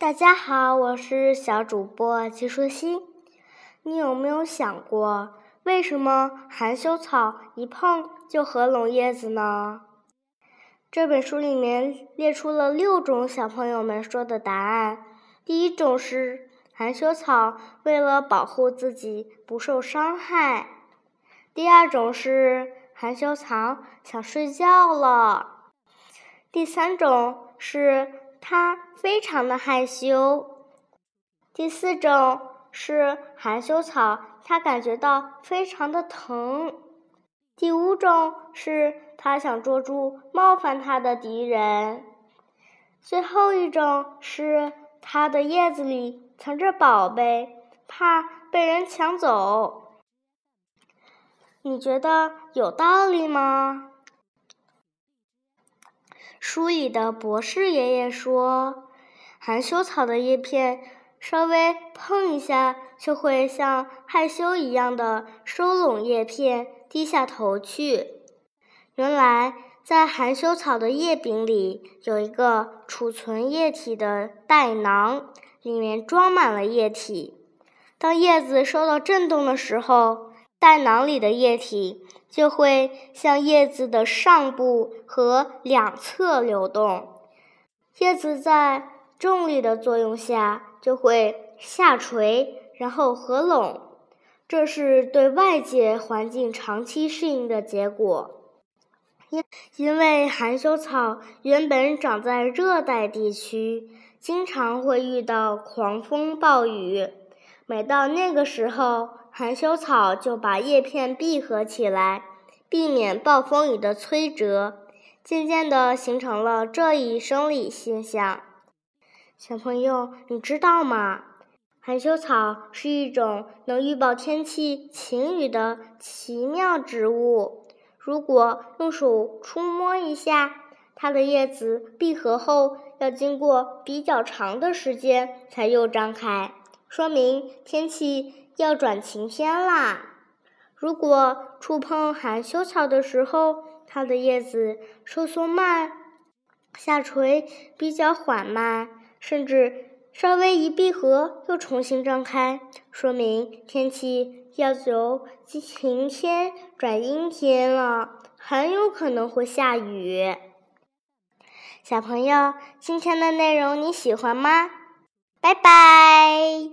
大家好，我是小主播季舒心。你有没有想过，为什么含羞草一碰就合拢叶子呢？这本书里面列出了六种小朋友们说的答案。第一种是含羞草为了保护自己不受伤害；第二种是含羞草想睡觉了；第三种是它非常的害羞；第四种是含羞草它感觉到非常的疼。第五种是他想捉住冒犯他的敌人，最后一种是他的叶子里藏着宝贝，怕被人抢走。你觉得有道理吗？书里的博士爷爷说，含羞草的叶片稍微碰一下，就会像害羞一样的收拢叶片。低下头去。原来，在含羞草的叶柄里有一个储存液体的袋囊，里面装满了液体。当叶子受到震动的时候，袋囊里的液体就会向叶子的上部和两侧流动。叶子在重力的作用下就会下垂，然后合拢。这是对外界环境长期适应的结果，因因为含羞草原本长在热带地区，经常会遇到狂风暴雨。每到那个时候，含羞草就把叶片闭合起来，避免暴风雨的摧折。渐渐地形成了这一生理现象。小朋友，你知道吗？含羞草是一种能预报天气晴雨的奇妙植物。如果用手触摸一下它的叶子，闭合后要经过比较长的时间才又张开，说明天气要转晴天啦。如果触碰含羞草的时候，它的叶子收缩慢，下垂比较缓慢，甚至。稍微一闭合，又重新张开，说明天气要由晴天转阴天了，很有可能会下雨。小朋友，今天的内容你喜欢吗？拜拜。